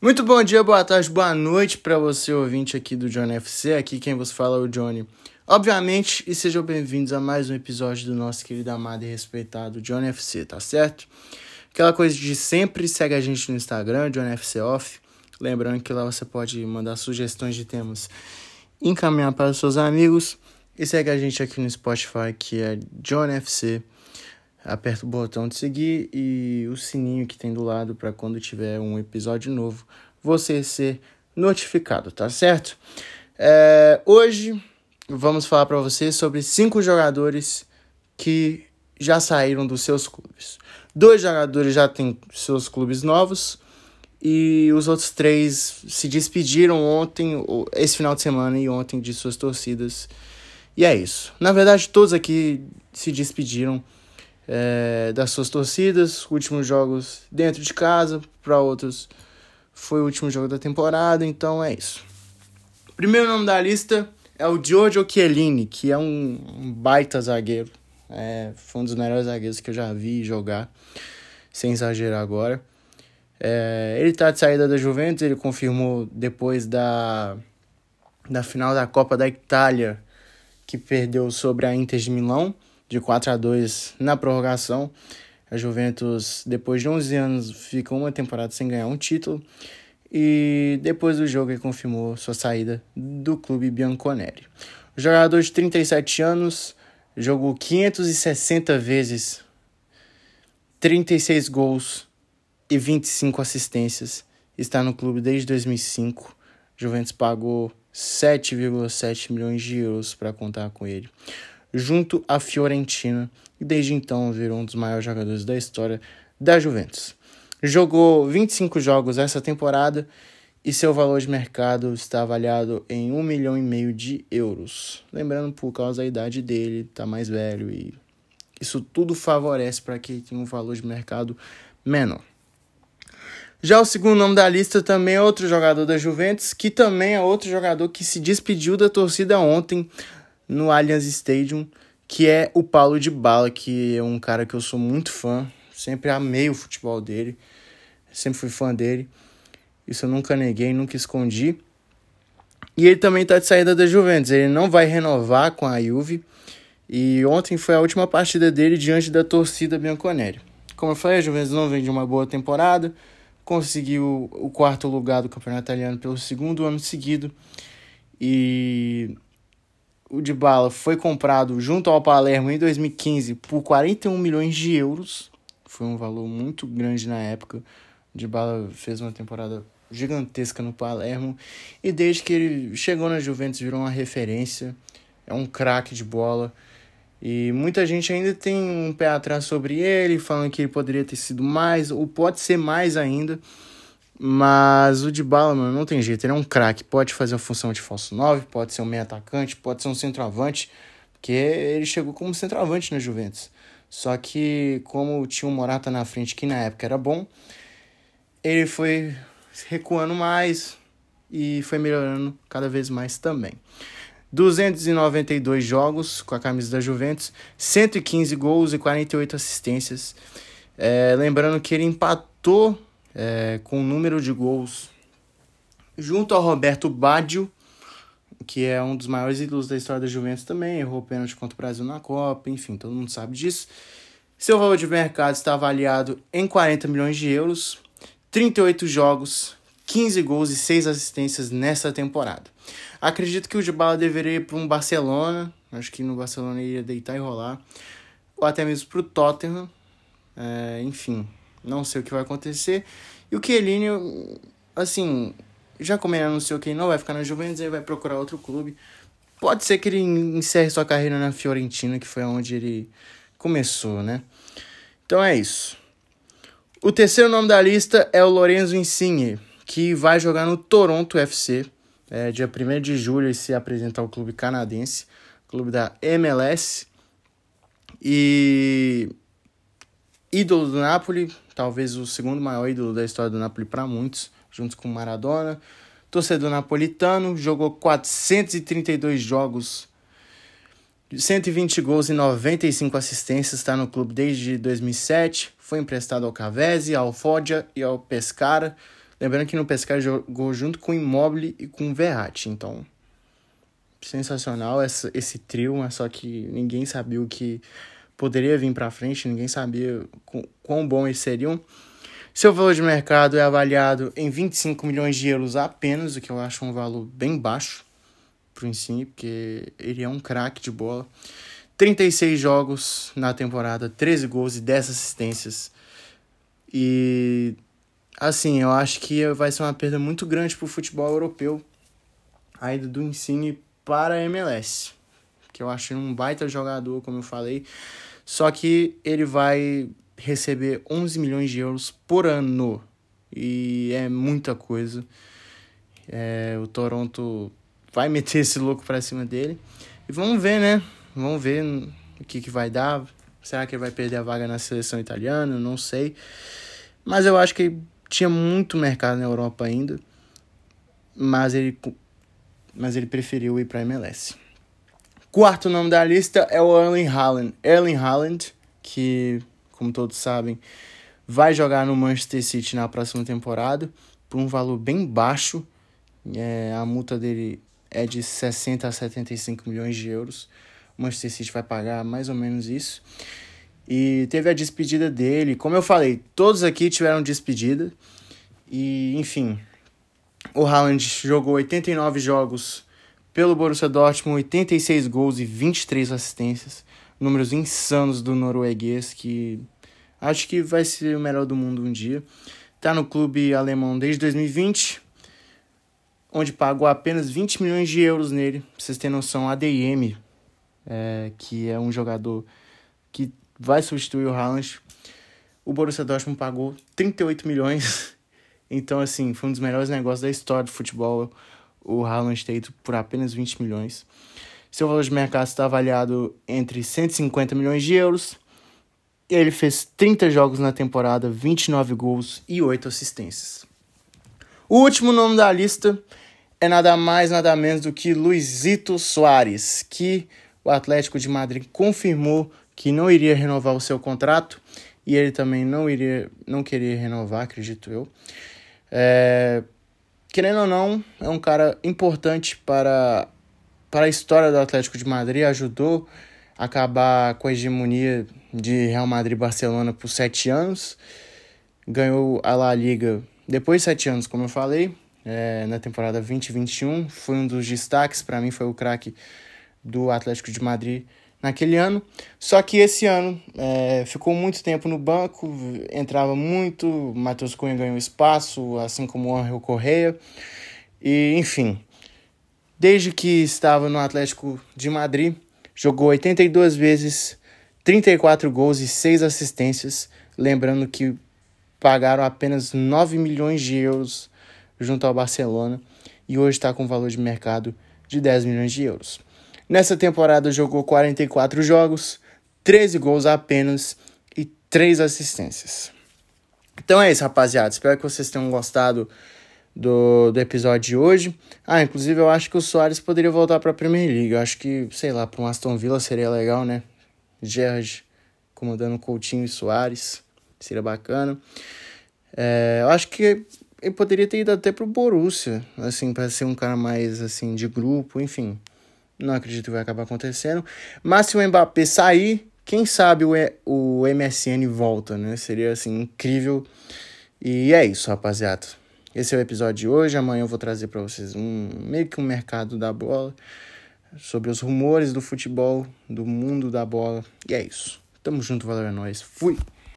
Muito bom dia, boa tarde, boa noite para você ouvinte aqui do Johnny FC. Aqui quem vos fala é o Johnny. Obviamente, e sejam bem-vindos a mais um episódio do nosso querido amado e respeitado Johnny FC, tá certo? Aquela coisa de sempre, segue a gente no Instagram, Johnny FC Off. Lembrando que lá você pode mandar sugestões de temas, encaminhar para os seus amigos. E segue a gente aqui no Spotify, que é Johnny FC aperta o botão de seguir e o sininho que tem do lado para quando tiver um episódio novo você ser notificado, tá certo? É, hoje vamos falar para você sobre cinco jogadores que já saíram dos seus clubes. Dois jogadores já têm seus clubes novos e os outros três se despediram ontem, esse final de semana e ontem de suas torcidas. E é isso. Na verdade, todos aqui se despediram é, das suas torcidas, últimos jogos dentro de casa, para outros foi o último jogo da temporada, então é isso. primeiro nome da lista é o Giorgio Chiellini, que é um, um baita zagueiro. É, foi um dos melhores zagueiros que eu já vi jogar, sem exagerar agora. É, ele tá de saída da Juventus, ele confirmou depois da, da final da Copa da Itália, que perdeu sobre a Inter de Milão de 4 a 2 na prorrogação. A Juventus, depois de 11 anos, fica uma temporada sem ganhar um título. E depois do jogo, ele confirmou sua saída do clube Bianconeri. O jogador de 37 anos jogou 560 vezes, 36 gols e 25 assistências. Está no clube desde 2005. Juventus pagou 7,7 milhões de euros para contar com ele junto à Fiorentina e desde então virou um dos maiores jogadores da história da Juventus. Jogou 25 jogos essa temporada e seu valor de mercado está avaliado em 1 milhão e meio de euros. Lembrando, por causa da idade dele, tá mais velho e isso tudo favorece para que tenha um valor de mercado menor. Já o segundo nome da lista também é outro jogador da Juventus, que também é outro jogador que se despediu da torcida ontem no Allianz Stadium, que é o Paulo de Bala, que é um cara que eu sou muito fã, sempre amei o futebol dele, sempre fui fã dele. Isso eu nunca neguei, nunca escondi. E ele também está de saída da Juventus, ele não vai renovar com a Juve. E ontem foi a última partida dele diante da torcida Bianconeri. Como eu falei, a Juventus não vem de uma boa temporada, conseguiu o quarto lugar do Campeonato Italiano pelo segundo ano seguido. E o de Bala foi comprado junto ao Palermo em 2015 por 41 milhões de euros. Foi um valor muito grande na época. O de Bala fez uma temporada gigantesca no Palermo e desde que ele chegou na Juventus virou uma referência. É um craque de bola. E muita gente ainda tem um pé atrás sobre ele, falando que ele poderia ter sido mais, ou pode ser mais ainda. Mas o de bala, mano, não tem jeito. Ele é um craque. Pode fazer a função de falso 9, pode ser um meio atacante, pode ser um centroavante. Porque ele chegou como centroavante na Juventus. Só que, como tinha o Morata na frente, que na época era bom, ele foi recuando mais e foi melhorando cada vez mais também. 292 jogos com a camisa da Juventus, 115 gols e 48 assistências. É, lembrando que ele empatou é, com o número de gols junto ao Roberto Baggio, que é um dos maiores ídolos da história da Juventus também, errou pênalti contra o Brasil na Copa, enfim, todo mundo sabe disso. Seu valor de mercado está avaliado em 40 milhões de euros, 38 jogos, 15 gols e 6 assistências nessa temporada. Acredito que o Dybala deveria ir para um Barcelona, acho que no Barcelona iria deitar e rolar, ou até mesmo para o Tottenham, é, enfim, não sei o que vai acontecer. E o Chiellini, assim, já como ele anunciou que ele não vai ficar na Juventus, ele vai procurar outro clube. Pode ser que ele encerre sua carreira na Fiorentina, que foi onde ele começou, né? Então é isso. O terceiro nome da lista é o Lorenzo Insigne, que vai jogar no Toronto FC. É, dia 1 de julho ele se apresenta ao clube canadense, clube da MLS. E ídolo do Napoli, talvez o segundo maior ídolo da história do Napoli para muitos, junto com Maradona. Torcedor napolitano, jogou 432 jogos, 120 gols e 95 assistências, está no clube desde 2007. Foi emprestado ao Cavese, ao Foggia e ao Pescara. Lembrando que no Pescar jogou junto com o Immobile e com o Verratti, então sensacional esse trio, mas só que ninguém sabia o que poderia vir para frente, ninguém sabia quão bom eles seriam. Seu valor de mercado é avaliado em 25 milhões de euros apenas, o que eu acho um valor bem baixo pro Insigne, porque ele é um craque de bola. 36 jogos na temporada, 13 gols e 10 assistências. E assim, eu acho que vai ser uma perda muito grande pro futebol europeu a ida do Insigne para a MLS. Que eu acho um baita jogador, como eu falei. Só que ele vai receber 11 milhões de euros por ano. E é muita coisa. É, o Toronto vai meter esse louco para cima dele. E vamos ver, né? Vamos ver o que, que vai dar. Será que ele vai perder a vaga na seleção italiana? Não sei. Mas eu acho que tinha muito mercado na Europa ainda. Mas ele mas ele preferiu ir para MLS. Quarto nome da lista é o Erling Haaland. Erling Haaland, que, como todos sabem, vai jogar no Manchester City na próxima temporada por um valor bem baixo. É, a multa dele é de 60 a 75 milhões de euros. O Manchester City vai pagar mais ou menos isso. E teve a despedida dele. Como eu falei, todos aqui tiveram despedida. E, enfim, o Haaland jogou 89 jogos pelo Borussia Dortmund, 86 gols e 23 assistências. Números insanos do norueguês, que acho que vai ser o melhor do mundo um dia. Tá no clube alemão desde 2020, onde pagou apenas 20 milhões de euros nele. Pra vocês terem noção, a é, que é um jogador que vai substituir o Haaland. O Borussia Dortmund pagou 38 milhões então, assim, foi um dos melhores negócios da história do futebol, o Haaland ido por apenas 20 milhões. Seu valor de mercado está avaliado entre 150 milhões de euros. Ele fez 30 jogos na temporada, 29 gols e 8 assistências. O último nome da lista é nada mais, nada menos do que Luizito Soares, que o Atlético de Madrid confirmou que não iria renovar o seu contrato e ele também não iria não queria renovar, acredito eu. É, querendo ou não, é um cara importante para, para a história do Atlético de Madrid, ajudou a acabar com a hegemonia de Real Madrid e Barcelona por sete anos, ganhou a La Liga depois de sete anos, como eu falei, é, na temporada 2021, foi um dos destaques, para mim foi o craque do Atlético de Madrid naquele ano. Só que esse ano é, ficou muito tempo no banco, entrava muito, Matheus Cunha ganhou espaço, assim como o Angel Correia. E, enfim, desde que estava no Atlético de Madrid, jogou 82 vezes, 34 gols e 6 assistências. Lembrando que pagaram apenas 9 milhões de euros junto ao Barcelona e hoje está com valor de mercado de 10 milhões de euros. Nessa temporada jogou 44 jogos, 13 gols apenas e 3 assistências. Então é isso, rapaziada. Espero que vocês tenham gostado do, do episódio de hoje. Ah, inclusive eu acho que o Soares poderia voltar para a Premier League. Eu acho que, sei lá, para um Aston Villa seria legal, né? Gerrard comandando Coutinho e Soares. Seria bacana. É, eu acho que ele poderia ter ido até pro Borussia, assim, para ser um cara mais assim de grupo, enfim. Não acredito que vai acabar acontecendo. Mas se o Mbappé sair, quem sabe o, o MSN volta, né? Seria assim incrível. E é isso, rapaziada. Esse é o episódio de hoje. Amanhã eu vou trazer para vocês um meio que um mercado da bola, sobre os rumores do futebol, do mundo da bola. E é isso. Tamo junto, valeu, é nóis. Fui!